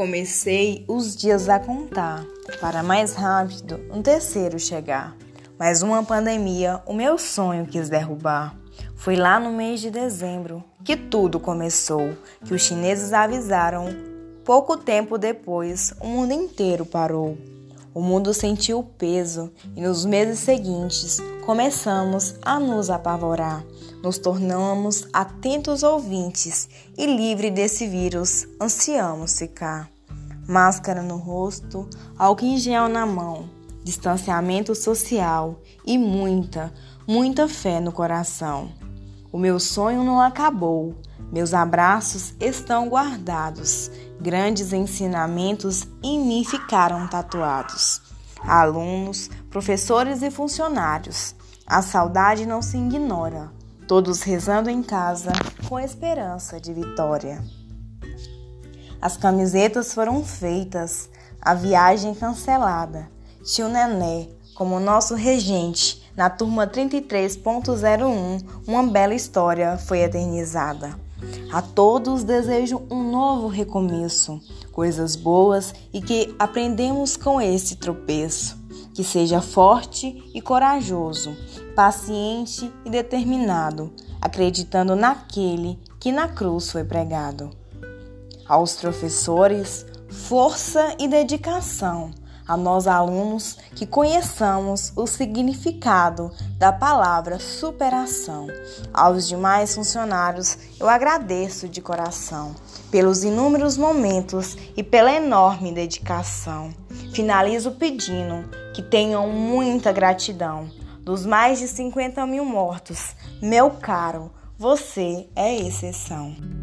Comecei os dias a contar, para mais rápido um terceiro chegar. Mas uma pandemia o meu sonho quis derrubar. Foi lá no mês de dezembro que tudo começou, que os chineses avisaram. Pouco tempo depois, o mundo inteiro parou. O mundo sentiu o peso e nos meses seguintes começamos a nos apavorar. Nos tornamos atentos ouvintes e livre desse vírus ansiamos ficar. Máscara no rosto, álcool em gel na mão, distanciamento social e muita, muita fé no coração. O meu sonho não acabou, meus abraços estão guardados, grandes ensinamentos em mim ficaram tatuados. Alunos, professores e funcionários, a saudade não se ignora todos rezando em casa com esperança de vitória. As camisetas foram feitas, a viagem cancelada. Tio Nené, como nosso regente, na turma 33.01, uma bela história foi eternizada. A todos desejo um novo recomeço, coisas boas e que aprendemos com esse tropeço. Que seja forte e corajoso, paciente e determinado, acreditando naquele que na cruz foi pregado. Aos professores, força e dedicação. A nós alunos que conheçamos o significado da palavra superação. Aos demais funcionários, eu agradeço de coração pelos inúmeros momentos e pela enorme dedicação. Finalizo pedindo que tenham muita gratidão dos mais de 50 mil mortos, meu caro, você é exceção.